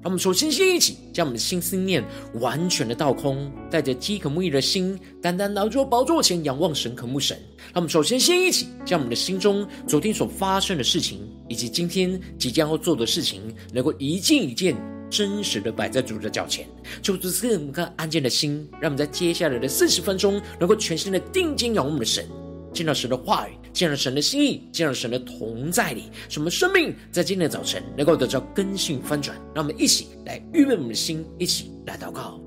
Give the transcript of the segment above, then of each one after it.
让我们首先先一起将我们的心思念完全的倒空，带着饥渴慕义的心，单单来到宝座前仰望神、渴慕神。让我们首先先一起将我们的心中昨天所发生的事情，以及今天即将要做的事情，能够一件一件真实的摆在主的脚前，求主赐我们颗安静的心，让我们在接下来的四十分钟，能够全心的定睛仰望我们的神。见到神的话语，见到神的心意，见到神的同在里，什么生命在今天的早晨能够得到更新翻转？让我们一起来预备我们的心，一起来祷告。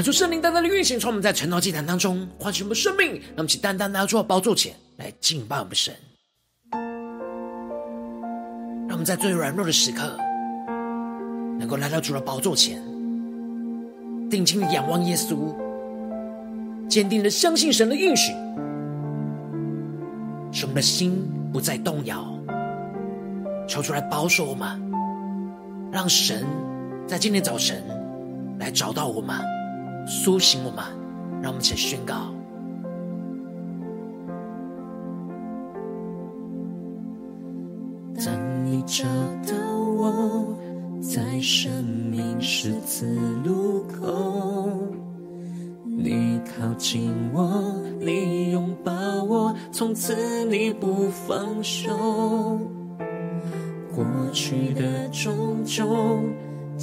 恳求圣灵单单的运行，从我们在晨祷祭坛当中唤醒我们的生命，让我们起单单来到宝座前来敬拜我们神。让我们在最软弱的时刻，能够来到主的宝座前，定睛的仰望耶稣，坚定的相信神的应许，使我们的心不再动摇。求出来保守我们，让神在今天早晨来找到我们。苏醒我们，让我们一起宣告。当你找到我，在生命十字路口，你靠近我，你拥抱我，从此你不放手，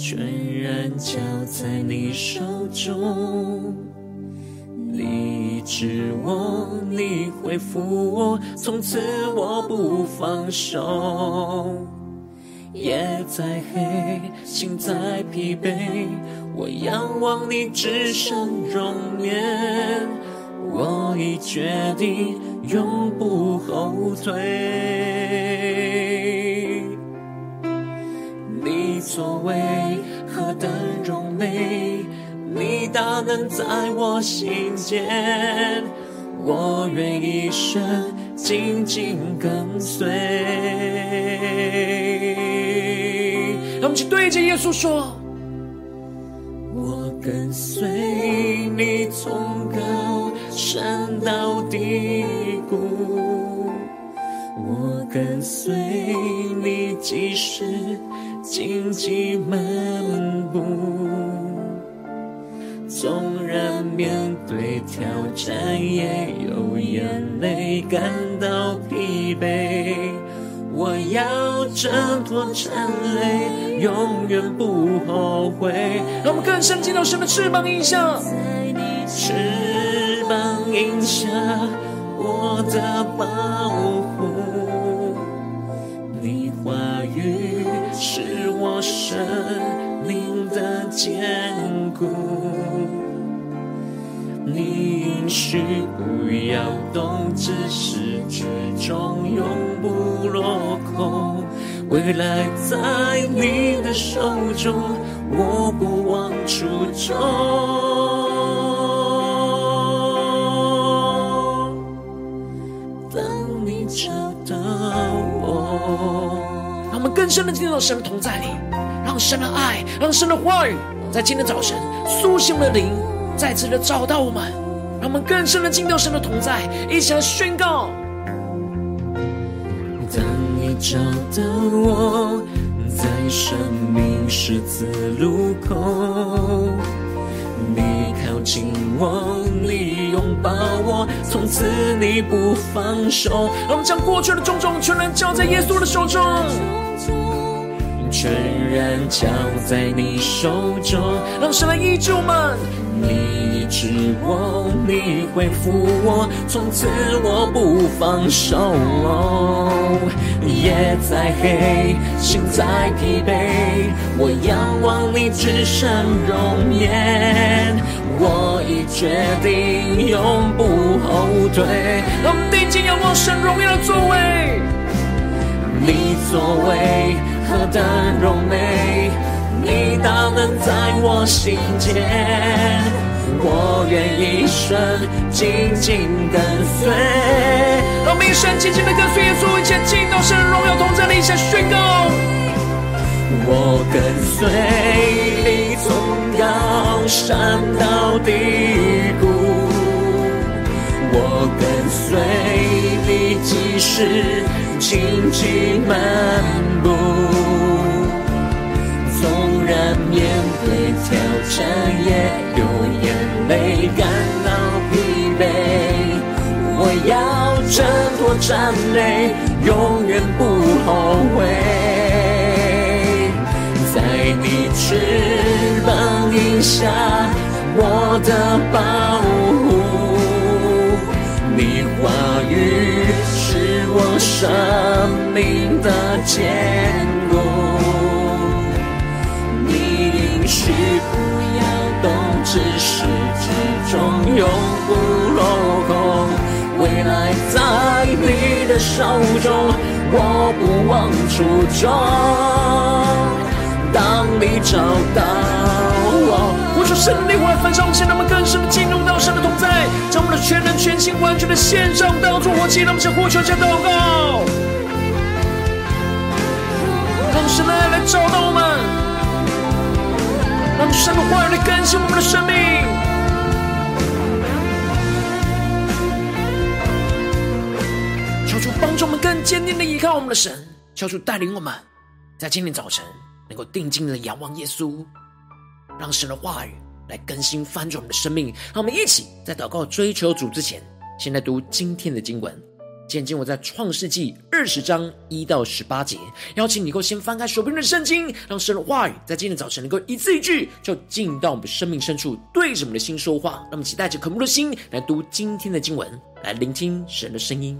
全然交在你手中，你医治我，你恢复我，从此我不放手。夜再黑，心再疲惫，我仰望你至圣容颜，我已决定永不后退。你作为大能在我心间，我愿一生紧紧跟随。让我们去对着耶稣说：我跟随你从高山到低谷，我跟随你即使。荆棘漫步，纵然面对挑战，也有眼泪感到疲惫。我要挣脱缠累，永远不后悔。让我们更深进到神的翅膀荫下，翅膀荫下，我的保护，你话语。是我生命的坚固，你应许不要动，至始至终永不落空。未来在你的手中，我不忘初衷。当你找到我。让我们更深的进入到神同在里，让神的爱，让神的话语，在今天早晨苏醒的灵，再次的找到我们，让我们更深的进到神的同在，一起来宣告。当你找到我，在生命十字路口，你靠近我，你拥抱我，从此你不放手。让我们将过去的种种全然交在耶稣的手中。全然交在你手中，让神来医治我们。你医治我，你恢复我，从此我不放手。夜再黑，心再疲惫，我仰望你至圣容颜，我已决定永不后退。让我们定睛仰望神荣耀的作为，你作为何等荣美，你大能在我心间。我愿一生紧紧跟随，让我们一生紧紧的跟随耶稣，一切进到神荣耀同在里，下宣告。我跟随你从高山到低谷，我跟随你即使荆棘漫步，纵然面对挑战也有。眼泪感到疲惫，我要挣脱战累，永远不后悔。在你翅膀荫下，我的保护，你话语是我生命的坚许不要动之时。终永不落空，未来在你的手中，我不忘初衷。当你找到我，我说圣灵会焚烧我们，现在我们更深的进入到神的同在，将我们的全人、全心、完全的献上，当作活祭，让我们向呼求、向祷告，让神来来找到我们，让神的话语来更新我们的生命。求主帮助我们更坚定的依靠我们的神，求主带领我们，在今天早晨能够定睛的仰望耶稣，让神的话语来更新翻转我们的生命。让我们一起在祷告追求主之前，先来读今天的经文。今天我在创世纪二十章一到十八节。邀请你够先翻开手边的圣经，让神的话语在今天早晨能够一字一句，就进到我们生命深处，对着我们的心说话。让我们期待着渴慕的心来读今天的经文，来聆听神的声音。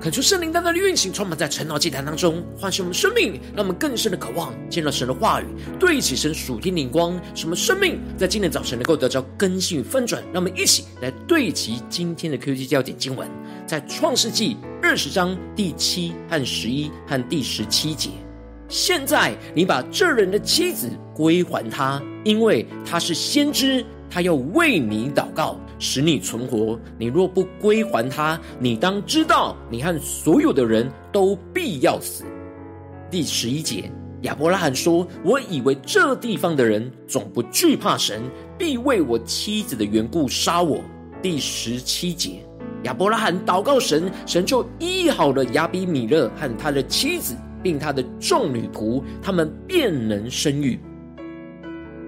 恳求圣灵单单的运行，充满在晨祷祭坛当中，唤醒我们生命，让我们更深的渴望见到神的话语，对齐神属天灵光，什么生命在今天早晨能够得着更新与翻转。让我们一起来对齐今天的 QT 焦点经文，在创世纪二十章第七和十一和第十七节。现在你把这人的妻子归还他，因为他是先知，他要为你祷告。使你存活。你若不归还他，你当知道，你和所有的人都必要死。第十一节，亚伯拉罕说：“我以为这地方的人总不惧怕神，必为我妻子的缘故杀我。”第十七节，亚伯拉罕祷告神，神就医好了亚比米勒和他的妻子，并他的众女仆，他们便能生育。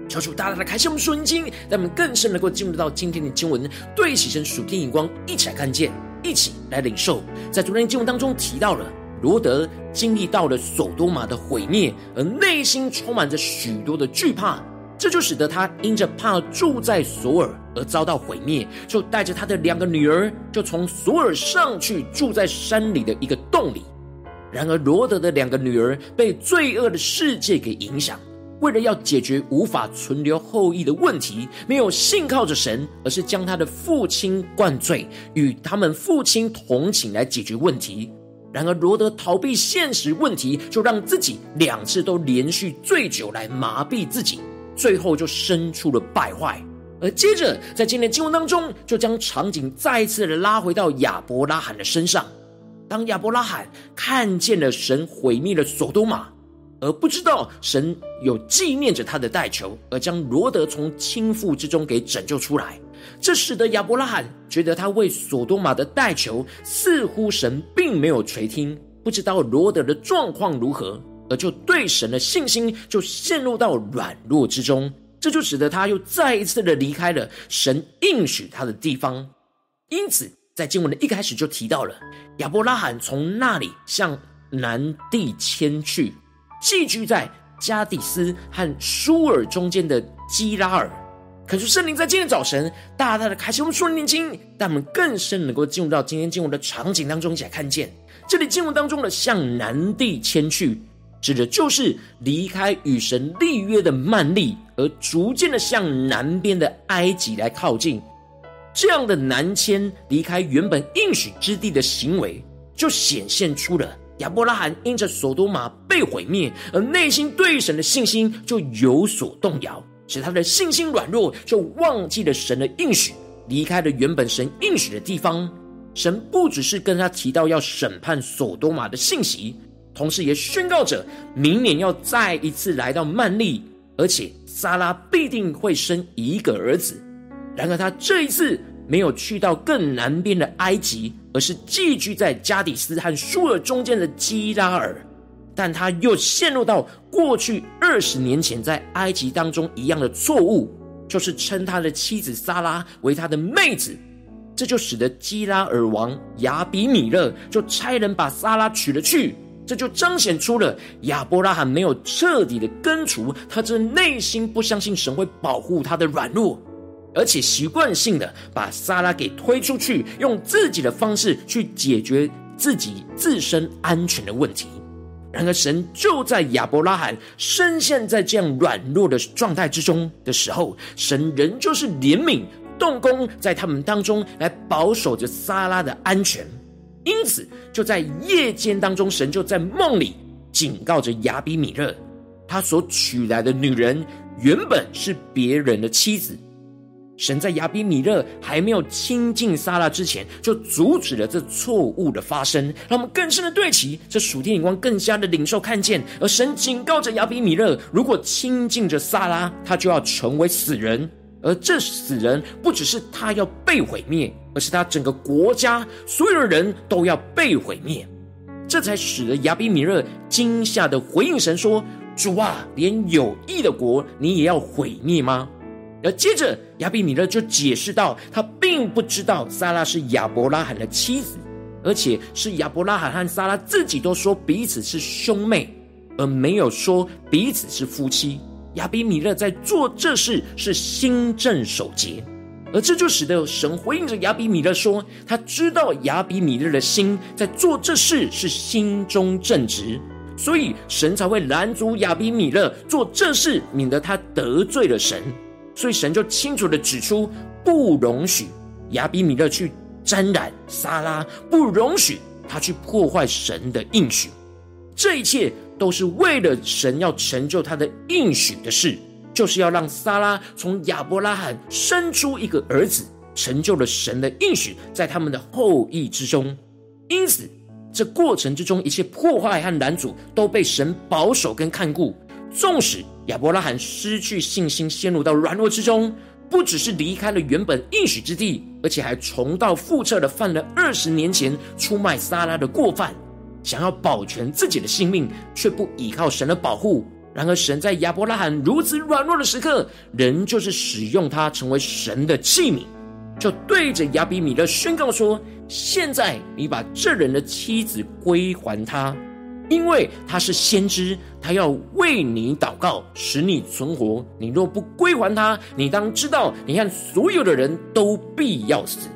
求主大大的开启我们属灵经，让我们更深能够进入到今天的经文，对齐神属天眼光，一起来看见，一起来领受。在昨天经文当中提到了罗德经历到了所多玛的毁灭，而内心充满着许多的惧怕，这就使得他因着怕住在索尔而遭到毁灭，就带着他的两个女儿，就从索尔上去住在山里的一个洞里。然而罗德的两个女儿被罪恶的世界给影响。为了要解决无法存留后裔的问题，没有信靠着神，而是将他的父亲灌醉，与他们父亲同寝来解决问题。然而罗德逃避现实问题，就让自己两次都连续醉酒来麻痹自己，最后就生出了败坏。而接着在今天经文当中，就将场景再次的拉回到亚伯拉罕的身上。当亚伯拉罕看见了神毁灭了所多玛。而不知道神有纪念着他的代求，而将罗德从倾覆之中给拯救出来，这使得亚伯拉罕觉得他为所多玛的代求，似乎神并没有垂听。不知道罗德的状况如何，而就对神的信心就陷入到软弱之中，这就使得他又再一次的离开了神应许他的地方。因此，在经文的一开始就提到了亚伯拉罕从那里向南地迁去。寄居在加底斯和舒尔中间的基拉尔，可是圣灵在今天早晨大大的开启我们属灵眼睛，让我们更深能够进入到今天经文的场景当中，一起来看见这里经文当中的向南地迁去，指的就是离开与神立约的曼利，而逐渐的向南边的埃及来靠近。这样的南迁离开原本应许之地的行为，就显现出了。亚伯拉罕因着所多玛被毁灭，而内心对神的信心就有所动摇，使他的信心软弱，就忘记了神的应许，离开了原本神应许的地方。神不只是跟他提到要审判所多玛的信息，同时也宣告着明年要再一次来到曼利，而且撒拉必定会生一个儿子。然而他这一次没有去到更南边的埃及。而是寄居在加底斯和舒尔中间的基拉尔，但他又陷入到过去二十年前在埃及当中一样的错误，就是称他的妻子撒拉为他的妹子，这就使得基拉尔王亚比米勒就差人把撒拉娶了去，这就彰显出了亚伯拉罕没有彻底的根除他这内心不相信神会保护他的软弱。而且习惯性的把萨拉给推出去，用自己的方式去解决自己自身安全的问题。然而，神就在亚伯拉罕深陷在这样软弱的状态之中的时候，神仍旧是怜悯动工在他们当中来保守着萨拉的安全。因此，就在夜间当中，神就在梦里警告着亚比米勒，他所娶来的女人原本是别人的妻子。神在亚比米勒还没有亲近撒拉之前，就阻止了这错误的发生，让我们更深的对齐这属天眼光，更加的领受看见。而神警告着亚比米勒，如果亲近着撒拉，他就要成为死人。而这死人不只是他要被毁灭，而是他整个国家所有的人都要被毁灭。这才使得亚比米勒惊吓的回应神说：“主啊，连有义的国你也要毁灭吗？”而接着，亚比米勒就解释道，他并不知道撒拉是亚伯拉罕的妻子，而且是亚伯拉罕和撒拉自己都说彼此是兄妹，而没有说彼此是夫妻。亚比米勒在做这事是心正守节，而这就使得神回应着亚比米勒说：“他知道亚比米勒的心在做这事是心中正直，所以神才会拦阻亚比米勒做这事，免得他得罪了神。所以神就清楚地指出，不容许亚比米勒去沾染撒拉，不容许他去破坏神的应许。这一切都是为了神要成就他的应许的事。”就是要让撒拉从亚伯拉罕生出一个儿子，成就了神的应许在他们的后裔之中。因此，这过程之中一切破坏和拦阻都被神保守跟看顾。纵使亚伯拉罕失去信心，陷入到软弱之中，不只是离开了原本应许之地，而且还重蹈覆辙的犯了二十年前出卖撒拉的过犯，想要保全自己的性命，却不依靠神的保护。然而，神在亚伯拉罕如此软弱的时刻，仍旧是使用他成为神的器皿，就对着亚比米勒宣告说：“现在你把这人的妻子归还他，因为他是先知，他要为你祷告，使你存活。你若不归还他，你当知道，你看所有的人都必要死。”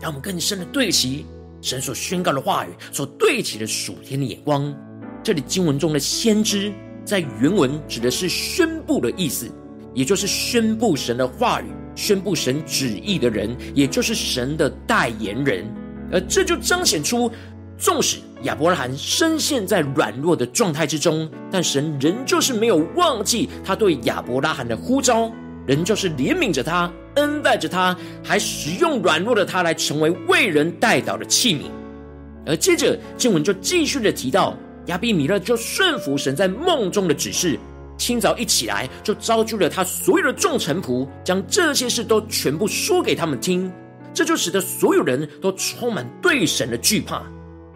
让我们更深的对齐神所宣告的话语，所对齐的属天的眼光。这里经文中的先知。在原文指的是宣布的意思，也就是宣布神的话语、宣布神旨意的人，也就是神的代言人。而这就彰显出，纵使亚伯拉罕深陷在软弱的状态之中，但神仍旧是没有忘记他对亚伯拉罕的呼召，仍旧是怜悯着他、恩待着他，还使用软弱的他来成为为人代祷的器皿。而接着经文就继续的提到。亚比米勒就顺服神在梦中的指示，清早一起来就召集了他所有的众臣仆，将这些事都全部说给他们听。这就使得所有人都充满对神的惧怕。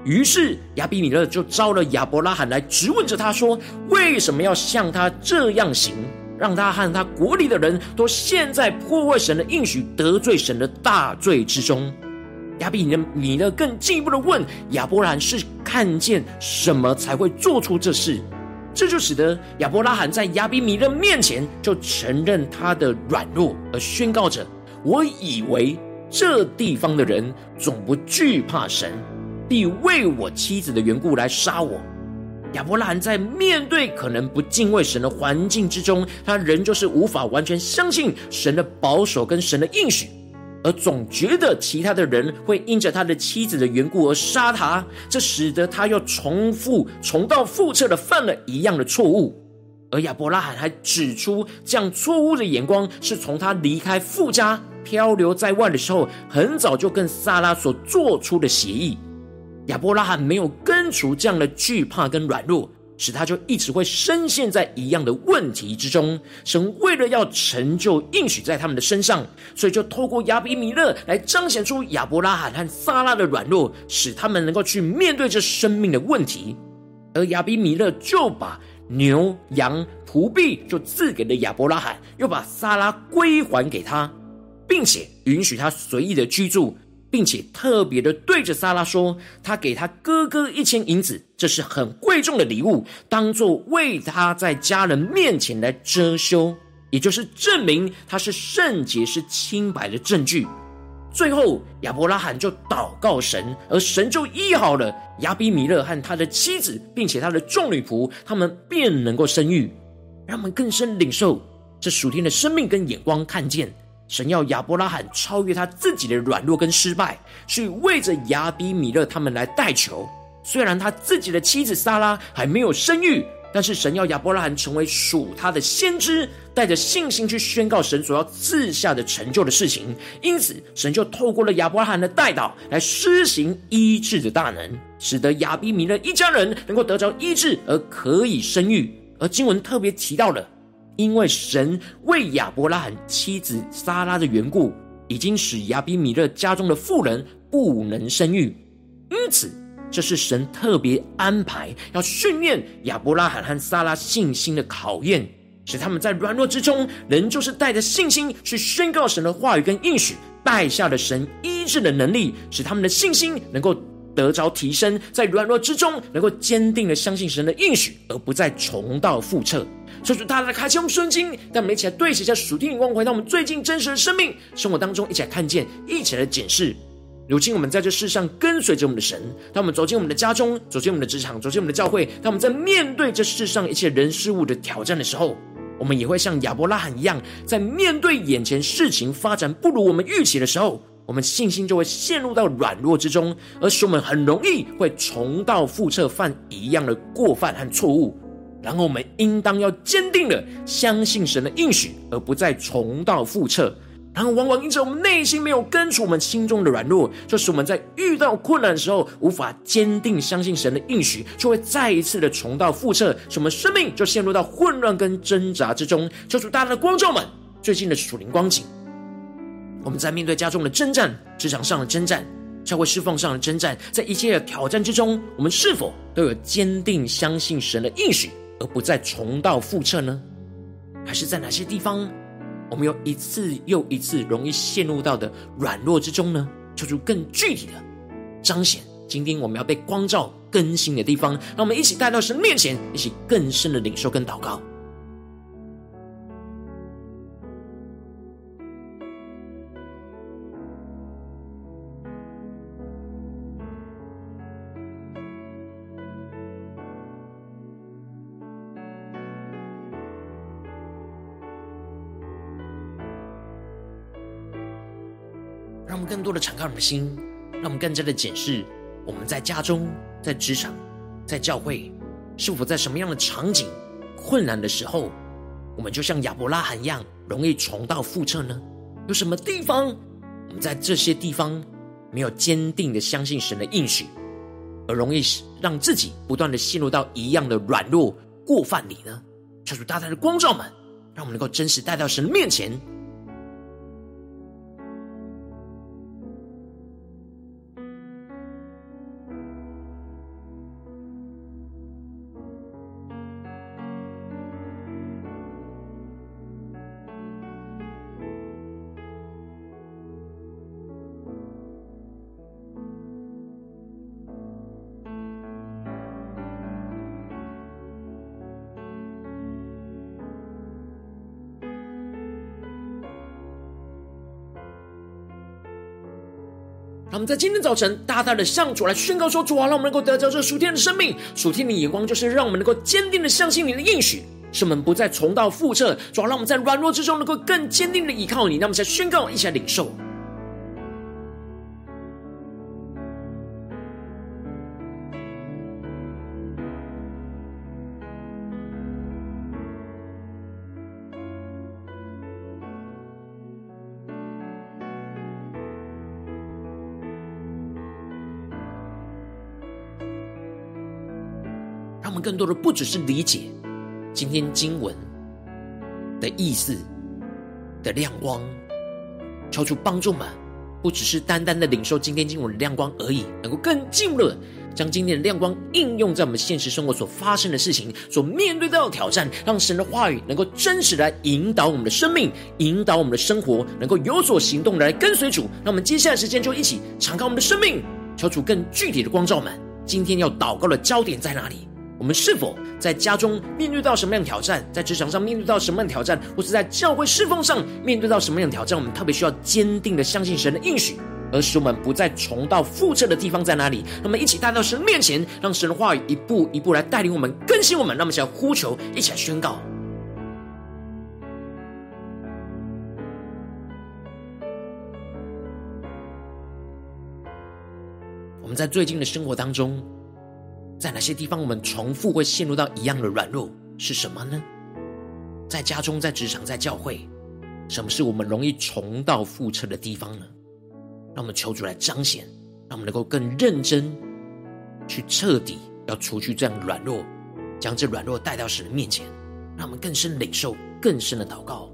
于是亚比米勒就召了亚伯拉罕来质问着他说：“为什么要像他这样行，让他和他国里的人都陷在破坏神的应许、得罪神的大罪之中？”亚比米勒更进一步的问亚伯拉罕是看见什么才会做出这事？这就使得亚伯拉罕在亚比米勒面前就承认他的软弱，而宣告着：“我以为这地方的人总不惧怕神，必为我妻子的缘故来杀我。”亚伯拉罕在面对可能不敬畏神的环境之中，他仍旧是无法完全相信神的保守跟神的应许。而总觉得其他的人会因着他的妻子的缘故而杀他，这使得他又重复、重蹈覆辙的犯了一样的错误。而亚伯拉罕还指出，这样错误的眼光是从他离开富家、漂流在外的时候，很早就跟撒拉所做出的协议。亚伯拉罕没有根除这样的惧怕跟软弱。使他就一直会深陷在一样的问题之中。神为了要成就应许在他们的身上，所以就透过亚比米勒来彰显出亚伯拉罕和撒拉的软弱，使他们能够去面对这生命的问题。而亚比米勒就把牛羊仆婢就赐给了亚伯拉罕，又把撒拉归还给他，并且允许他随意的居住。并且特别的对着撒拉说，他给他哥哥一千银子，这是很贵重的礼物，当作为他在家人面前来遮羞，也就是证明他是圣洁、是清白的证据。最后，亚伯拉罕就祷告神，而神就医好了亚比米勒和他的妻子，并且他的众女仆，他们便能够生育。让我们更深领受这属天的生命跟眼光，看见。神要亚伯拉罕超越他自己的软弱跟失败，去为着亚比米勒他们来代求。虽然他自己的妻子撒拉还没有生育，但是神要亚伯拉罕成为属他的先知，带着信心去宣告神所要赐下的成就的事情。因此，神就透过了亚伯拉罕的代祷来施行医治的大能，使得亚比米勒一家人能够得着医治，而可以生育。而经文特别提到了。因为神为亚伯拉罕妻子撒拉的缘故，已经使亚比米勒家中的妇人不能生育，因此这是神特别安排要训练亚伯拉罕和撒拉信心的考验，使他们在软弱之中，仍旧是带着信心去宣告神的话语跟应许，带下了神医治的能力，使他们的信心能够得着提升，在软弱之中能够坚定的相信神的应许，而不再重蹈覆辙。求主大大的开启我们圣经，让我们一起来对齐一下属天的光，回到我们最近真实的生命生活当中，一起来看见，一起来检视。如今我们在这世上跟随着我们的神，当我们走进我们的家中，走进我们的职场，走进我们的教会，当我们在面对这世上一切人事物的挑战的时候，我们也会像亚伯拉罕一样，在面对眼前事情发展不如我们预期的时候，我们信心就会陷入到软弱之中，而使我们很容易会重蹈覆辙，犯一样的过犯和错误。然后我们应当要坚定的相信神的应许，而不再重蹈覆辙。然后往往因着我们内心没有根除我们心中的软弱，就使我们在遇到困难的时候无法坚定相信神的应许，就会再一次的重蹈覆辙，使我们生命就陷入到混乱跟挣扎之中。求主大大的光照们最近的属灵光景，我们在面对家中的征战、职场上的征战、教会侍奉上的征战，在一切的挑战之中，我们是否都有坚定相信神的应许，而不再重蹈覆辙呢？还是在哪些地方，我们又一次又一次容易陷入到的软弱之中呢？求主更具体的彰显，今天我们要被光照更新的地方，让我们一起带到神面前，一起更深的领受跟祷告。们更多的敞开我们的心，让我们更加的检视我们在家中、在职场、在教会，是否在什么样的场景、困难的时候，我们就像亚伯拉罕一样，容易重蹈覆辙呢？有什么地方，我们在这些地方没有坚定的相信神的应许，而容易让自己不断的陷入到一样的软弱过犯里呢？求主大大的光照们，让我们能够真实带到神的面前。在今天早晨大大的向主来宣告说：主啊，让我们能够得着这属天的生命，属天的眼光，就是让我们能够坚定的相信你的应许，使我们不再重蹈覆辙。主啊，让我们在软弱之中能够更坚定的依靠你。让我们再宣告一起来领受。更多的不只是理解今天经文的意思的亮光，求主帮助们，不只是单单的领受今天经文的亮光而已，能够更进了将今天的亮光应用在我们现实生活所发生的事情、所面对到的挑战，让神的话语能够真实来引导我们的生命，引导我们的生活，能够有所行动来跟随主。那我们接下来时间就一起敞开我们的生命，求主更具体的光照们，今天要祷告的焦点在哪里？我们是否在家中面对到什么样的挑战，在职场上面对到什么样的挑战，或是在教会侍奉上面对到什么样的挑战？我们特别需要坚定的相信神的应许，而使我们不再重蹈覆辙的地方在哪里？那么一起带到神面前，让神的话语一步一步来带领我们、更新我们。那么，想要呼求，一起来宣告。我们在最近的生活当中。在哪些地方我们重复会陷入到一样的软弱？是什么呢？在家中、在职场、在教会，什么是我们容易重蹈覆辙的地方呢？让我们求主来彰显，让我们能够更认真去彻底要除去这样的软弱，将这软弱带到神的面前，让我们更深领受更深的祷告。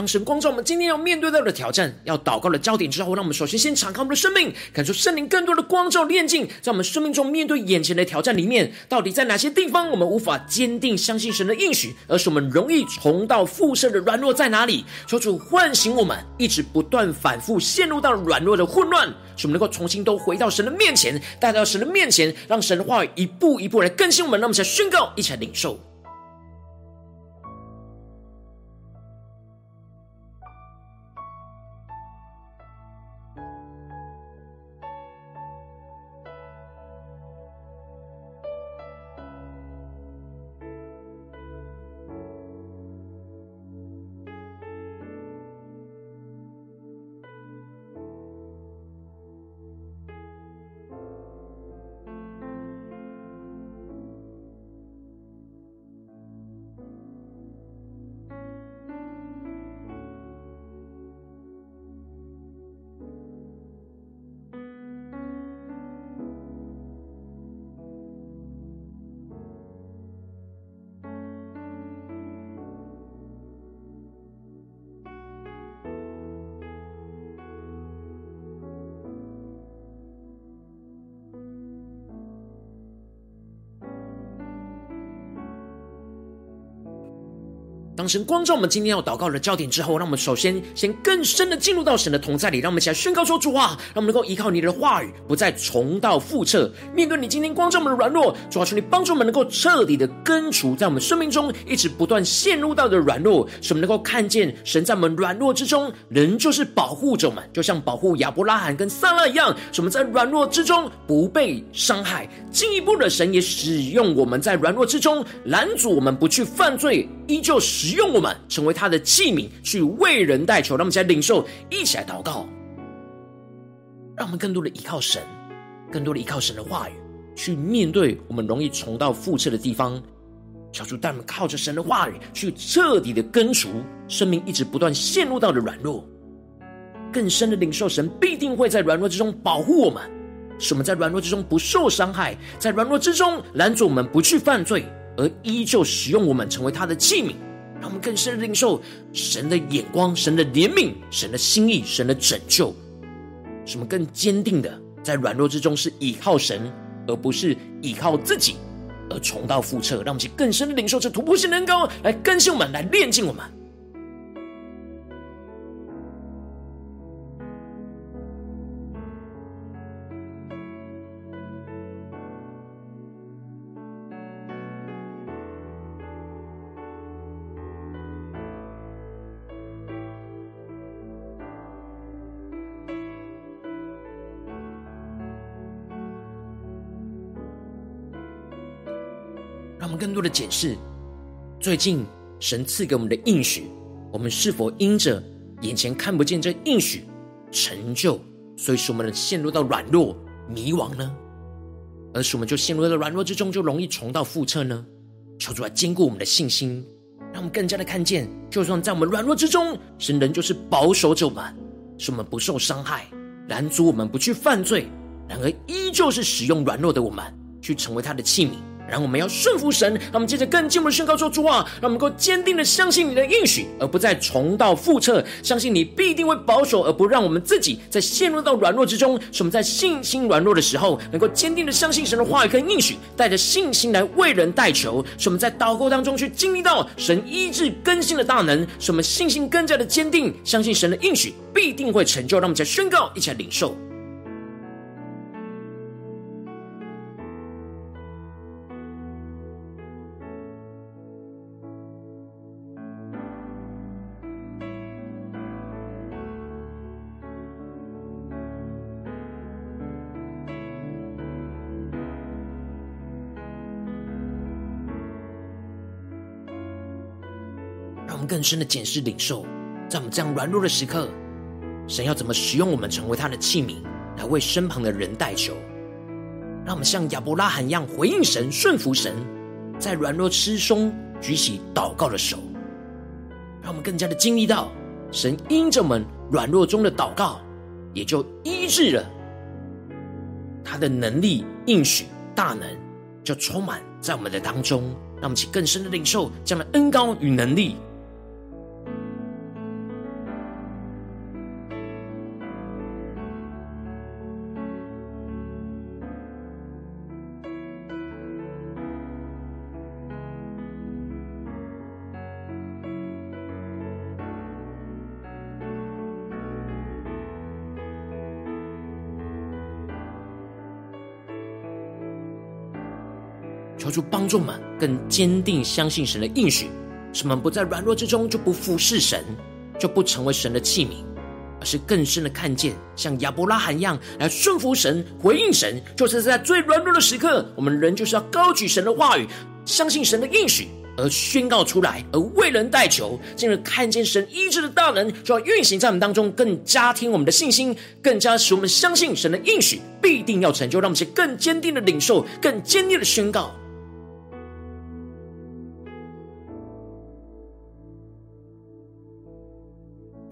当神光照我们今天要面对到的挑战，要祷告的焦点之后，让我们首先先敞开我们的生命，感受圣灵更多的光照炼净，在我们生命中面对眼前的挑战里面，到底在哪些地方我们无法坚定相信神的应许，而是我们容易重蹈覆辙的软弱在哪里？求主唤醒我们，一直不断反复陷入到软弱的混乱，使我们能够重新都回到神的面前，带到神的面前，让神的话语一步一步来更新我们。让我们一起来宣告，一起来领受。当神光照我们今天要祷告的焦点之后，让我们首先先更深的进入到神的同在里，让我们一起来宣告说：主啊，让我们能够依靠你的话语，不再重蹈覆辙。面对你今天光照我们的软弱，主啊，求你帮助我们能够彻底的根除在我们生命中一直不断陷入到的软弱，使我们能够看见神在我们软弱之中，仍旧是保护着我们，就像保护亚伯拉罕跟撒拉一样，使我们在软弱之中不被伤害。进一步的，神也使用我们在软弱之中拦阻我们不去犯罪，依旧使。用我们成为他的器皿，去为人代求。让我们一起来领受，一起来祷告，让我们更多的依靠神，更多的依靠神的话语，去面对我们容易重蹈覆辙的地方。小主带我们靠着神的话语，去彻底的根除生命一直不断陷入到的软弱，更深的领受神必定会在软弱之中保护我们，使我们在软弱之中不受伤害，在软弱之中拦阻我们不去犯罪，而依旧使用我们成为他的器皿。让我们更深的领受神的眼光、神的怜悯、神的心意、神的拯救，使我们更坚定的在软弱之中是依靠神，而不是依靠自己而重蹈覆辙。让我们去更深的领受这突破性能够，来更新我们，来炼净我们。更多的检视，最近神赐给我们的应许，我们是否因着眼前看不见这应许成就，所以使我们陷入到软弱、迷惘呢？而使我们就陷入到软弱之中，就容易重蹈覆辙呢？求主来坚固我们的信心，让我们更加的看见，就算在我们软弱之中，神仍旧是保守着我们，使我们不受伤害，拦阻我们不去犯罪，然而依旧是使用软弱的我们，去成为他的器皿。然后我们要顺服神，让我们接着更进一步的宣告说：主啊，让我们能够坚定的相信你的应许，而不再重蹈覆辙。相信你必定会保守，而不让我们自己再陷入到软弱之中。使我们在信心软弱的时候，能够坚定的相信神的话语跟应许，带着信心来为人代求。使我们在祷告当中去经历到神医治更新的大能，使我们信心更加的坚定，相信神的应许必定会成就。让我们再宣告，一起来领受。更深的检视领受，在我们这样软弱的时刻，神要怎么使用我们，成为他的器皿，来为身旁的人代求。让我们像亚伯拉罕一样回应神、顺服神，在软弱之中举起祷告的手。让我们更加的经历到，神因着我们软弱中的祷告，也就医治了他的能力、应许、大能，就充满在我们的当中。让我们去更深的领受这样的恩高与能力。求主帮助我们更坚定相信神的应许，使我们不在软弱之中就不服侍神，就不成为神的器皿，而是更深的看见，像亚伯拉罕一样来顺服神、回应神。就是在最软弱的时刻，我们人就是要高举神。的话语，相信神。的应许。而宣告出来，而为人代求，进而看见神医治的大能，就要运行在我们当中，更加添我们的信心，更加使我们相信神。的应许必定要成就，让我们更坚定的领受，更坚定的宣告。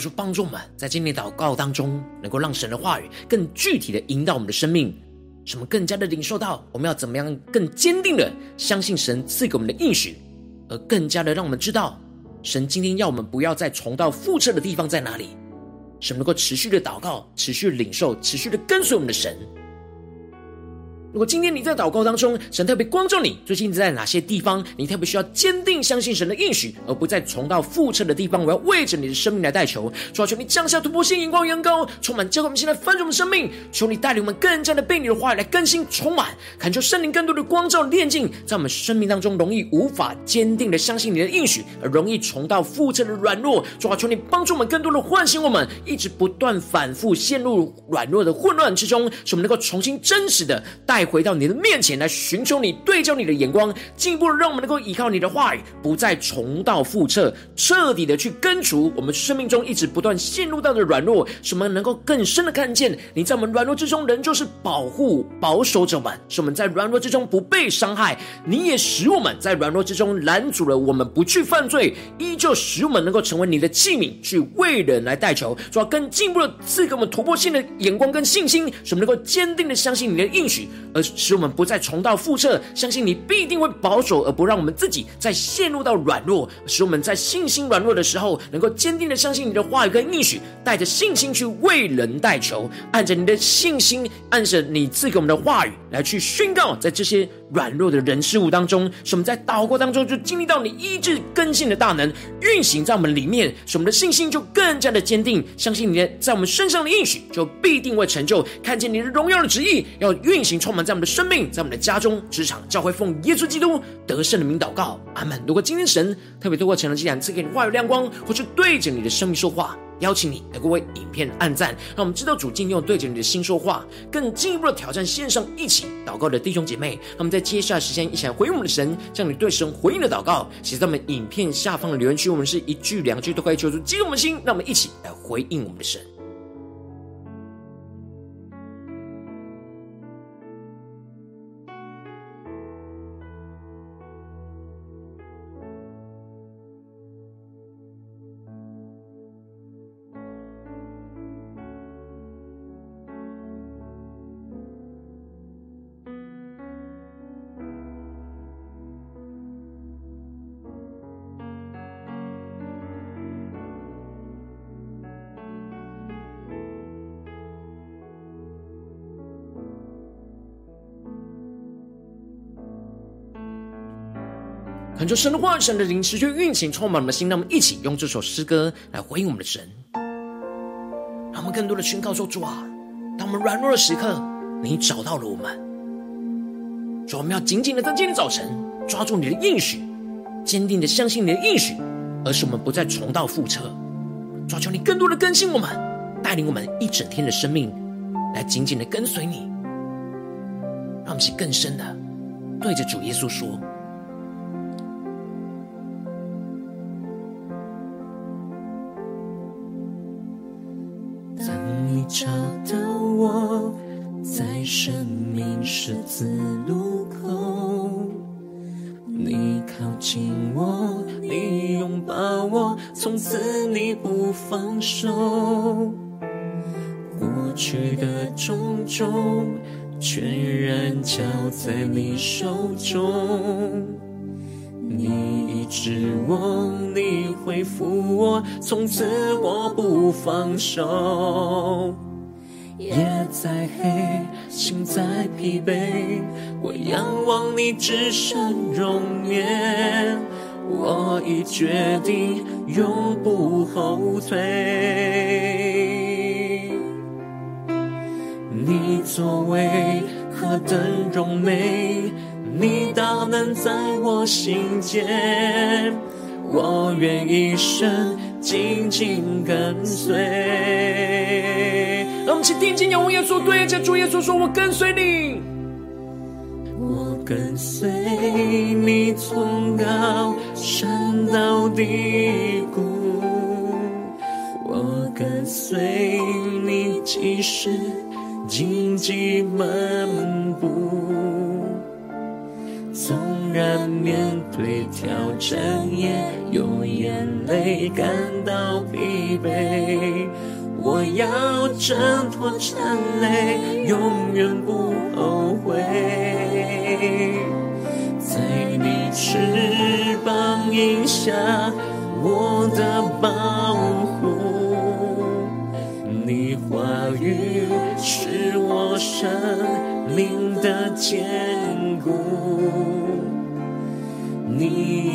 求主帮助我们，在今天祷告当中，能够让神的话语更具体的引导我们的生命，什么更加的领受到我们要怎么样更坚定的相信神赐给我们的应许，而更加的让我们知道，神今天要我们不要再重蹈覆辙的地方在哪里，什么能够持续的祷告，持续领受，持续的跟随我们的神。如果今天你在祷告当中，神特别光照你，最近在哪些地方，你特别需要坚定相信神的应许，而不再重蹈覆辙的地方，我要为着你的生命来代求。主啊，求你降下突破性眼光，远高，充满教会，我们现在翻转我们生命。求你带领我们更加的被你的话语来更新充满，恳求圣灵更多的光照炼净，在我们生命当中容易无法坚定的相信你的应许，而容易重蹈覆辙的软弱。主啊，求你帮助我们更多的唤醒我们，一直不断反复陷入软弱的混乱之中，使我们能够重新真实的带。再回到你的面前来寻求你，对焦你的眼光，进一步让我们能够依靠你的话语，不再重蹈覆辙，彻底的去根除我们生命中一直不断陷入到的软弱，使我们能够更深的看见你在我们软弱之中仍旧是保护保守着我们，使我们在软弱之中不被伤害。你也使我们在软弱之中拦阻了我们不去犯罪，依旧使我们能够成为你的器皿，去为人来代求，主要更进一步的赐给我们突破性的眼光跟信心，使我们能够坚定的相信你的应许。而使我们不再重蹈覆辙，相信你必定会保守，而不让我们自己再陷入到软弱。使我们在信心软弱的时候，能够坚定的相信你的话语跟应许，带着信心去为人代求，按着你的信心，按着你赐给我们的话语来去宣告，在这些软弱的人事物当中，使我们在祷告当中就经历到你医治更新的大能运行在我们里面，使我们的信心就更加的坚定，相信你的在我们身上的应许就必定会成就，看见你的荣耀的旨意要运行充满。在我们的生命，在我们的家中、职场、教会，奉耶稣基督得胜的名祷告，阿门。如果今天神特别透过成了这两次给你话语亮光，或是对着你的生命说话，邀请你能够为影片按赞，让我们知道主今天对着你的心说话，更进一步的挑战线上一起祷告的弟兄姐妹。那么在接下来时间一起来回应我们的神，将你对神回应的祷告写在我们影片下方的留言区，我们是一句两句都可以求助激动的心，让我们一起来回应我们的神。恳求神的话语、神的灵持续运行，充满我们的心。让我们一起用这首诗歌来回应我们的神，让我们更多的宣告说：主啊，当我们软弱的时刻，你找到了我们，主，我们要紧紧的在今天早晨抓住你的应许，坚定的相信你的应许，而使我们不再重蹈覆辙。抓求你更多的更新我们，带领我们一整天的生命，来紧紧的跟随你。让我们去更深的对着主耶稣说。找到我在生命十字路口，你靠近我，你拥抱我，从此你不放手。过去的种种，全然交在你手中。你医治我，你恢复我，从此我不放手。夜再黑，心再疲惫，我仰望你至圣容颜。我已决定永不后退。你作为何等荣美！你大能在我心间，我愿一生紧紧跟随。让我们去定睛仰望耶稣，对着主耶稣说：“我跟随你，我跟随你从高山到低谷，我跟随你即使荆棘满布。”纵然面对挑战，也有眼泪感到疲惫，我要挣脱缠累，永远不后悔。在你翅膀荫下，我的保护，你话语是我生命的坚固。你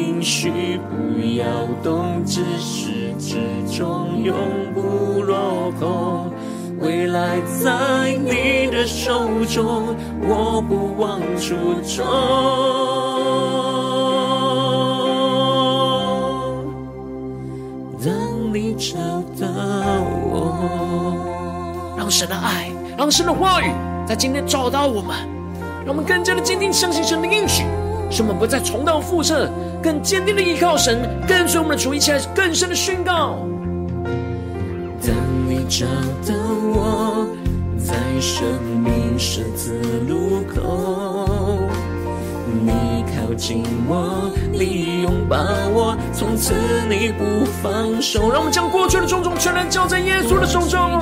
应许不要动，至始至终永不落空。未来在你的手中，我不忘初衷。当你找到我，让神的爱，让神的话语，在今天找到我们，让我们更加的坚定相信神的应许。使我们不再重蹈覆辙，更坚定的依靠神，跟随我们的主，一起来更深的宣告。当你找到我，在生命十字路口，你靠近我，你拥抱我，从此你不放手。让我们将过去的种种全然交在耶稣的手中，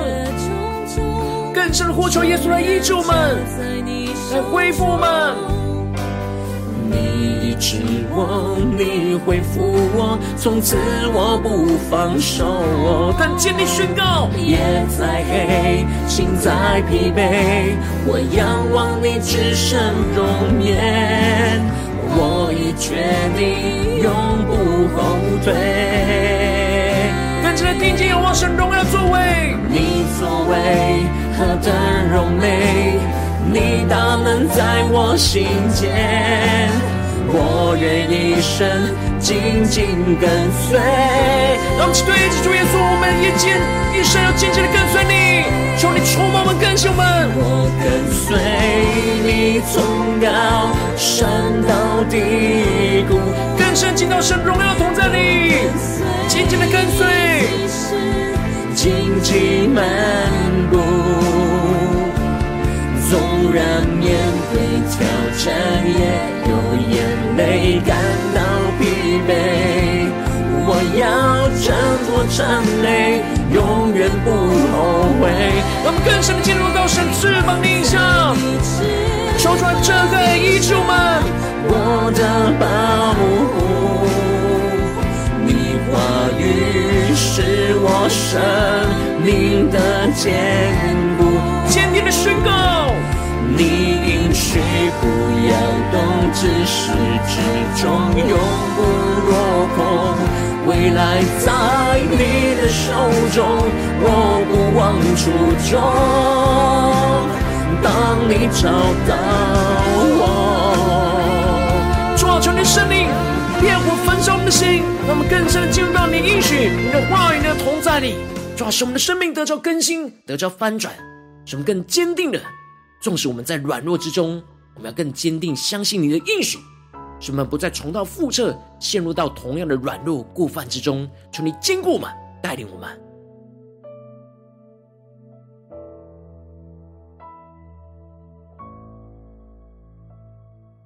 更深的呼求耶稣来医治我们，来恢复我们。你医治我，你恢复我，从此我不放手。但坚定宣告，夜再黑，心再疲惫，我仰望你至圣容颜，我已决定永不后退。更加的定睛仰望神荣耀作为，你作为何等荣美，你大能在我心间。我愿一生紧紧跟随。让我们对着主耶稣，我们一肩一生要紧紧的跟随你。求你充满我们，更新我们。我跟随你从高山到低谷，更深进到神荣耀同在里，紧紧的跟随，荆棘满布，纵然面对挑战也有眼。泪感到疲惫，我要挣脱缠累，永远不后悔。我们更深的进入到神翅膀底下，求主来遮盖医治我们。我的保护，你话语是我生命的坚固，坚定的宣告。你应许不要动，至始至终永不落空。未来在你的手中，我不忘初衷。当你找到我。告，求你圣灵烈火焚烧我们的心，让我们更深的进入到你应许、你的话语、你的同在里，主要使我们的生命得着更新、得着翻转，使我们更坚定的，纵使我们在软弱之中，我们要更坚定相信你的应许，使我们不再重蹈覆辙，陷入到同样的软弱过犯之中。求你坚固我们，带领我们。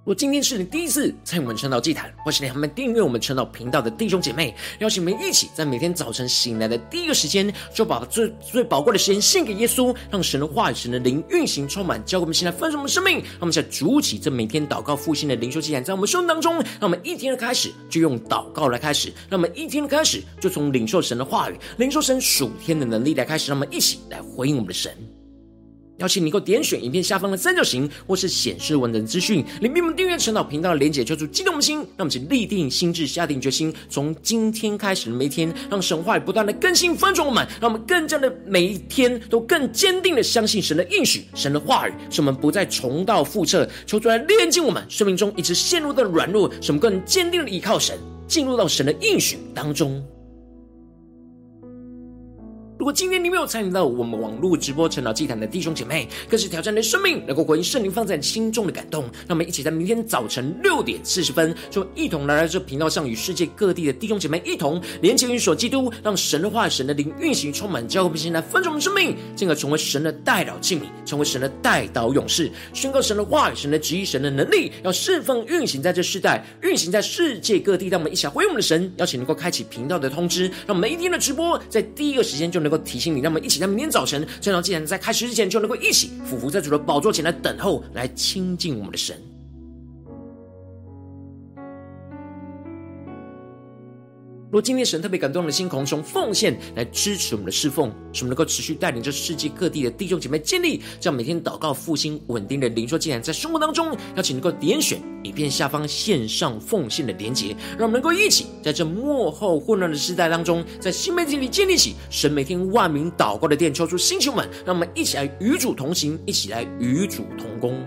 如果今天是你第一次参与我们晨祷祭坛，或是你还没订阅我们晨祷频道的弟兄姐妹，邀请我们一起在每天早晨醒来的第一个时间，就把最最宝贵的时间献给耶稣，让神的话语、神的灵运行充满，教我们现在丰盛的生命。让我们在主起这每天祷告复兴的灵修祭坛，在我们生命当中，让我们一天的开始就用祷告来开始，让我们一天的开始就从领受神的话语、领受神属天的能力来开始，让我们一起来回应我们的神。邀请你能够点选影片下方的三角形，或是显示文字资讯，里面我们订阅陈导频道的连结，叫做激动的心。让我们请立定心智，下定决心，从今天开始的每一天，让神话不断的更新翻转我们，让我们更加的每一天都更坚定的相信神的应许，神的话语，使我们不再重蹈覆辙，求主来炼净我们生命中一直陷入的软弱，使我们更坚定的依靠神，进入到神的应许当中。如果今天你没有参与到我们网络直播晨祷祭坛的弟兄姐妹，更是挑战你的生命，能够回应圣灵放在你心中的感动。让我们一起在明天早晨六点四十分，就一同来到这频道上，与世界各地的弟兄姐妹一同连接、与所基督，让神的话语、神的灵运行充满，教会并且来分盛我们生命，进而成为神的代祷器皿，成为神的代祷勇士，宣告神的话语、神的旨意、神的能力，要释放运行在这世代，运行在世界各地。让我们一起回应我们的神，邀请能够开启频道的通知，让每一天的直播在第一个时间就能。能够提醒你，让我们一起在明天早晨，这样既然在开始之前，就能够一起俯伏在主的宝座前来等候，来亲近我们的神。若今天神特别感动的心，从奉献来支持我们的侍奉，使我们能够持续带领着世界各地的弟兄姐妹建立这样每天祷告复兴稳定的灵修祭坛，在生活当中，邀请能够点选影片下方线上奉献的连结，让我们能够一起在这幕后混乱的时代当中，在新媒体里建立起神每天万名祷告的殿，抽出星球们，让我们一起来与主同行，一起来与主同工。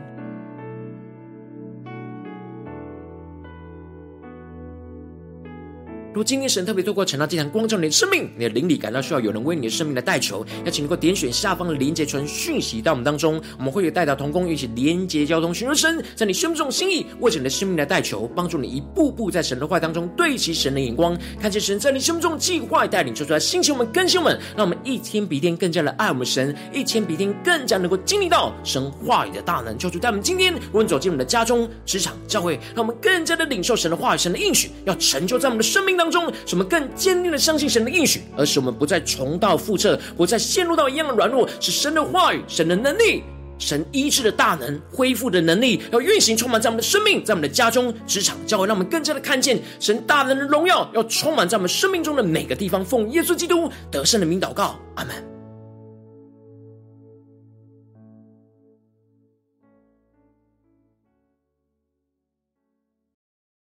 如今天神特别透过晨祷祭坛光照你的生命，你的灵里感到需要有人为你的生命来代求，邀请能够点选下方的连结传讯息到我们当中，我们会有代祷同工一起连结交通，寻求神在你生命中心意，为着你的生命来代求，帮助你一步步在神的话当中对齐神的眼光，看见神在你生命中计划带领，说出来兴起我们更新我们，让我们一天比一天更加的爱我们神，一天比一天更加能够经历到神话语的大能。求主带我们今天无论走进我们的家中、职场、教会，让我们更加的领受神的话语、神的应许，要成就在我们的生命当中，什么更坚定的相信神的应许，而使我们不再重蹈覆辙，不再陷入到一样的软弱。是神的话语、神的能力、神医治的大能、恢复的能力，要运行充满在我们的生命，在我们的家中、职场、教会，让我们更加的看见神大能的荣耀，要充满在我们生命中的每个地方。奉耶稣基督得胜的名祷告，阿门。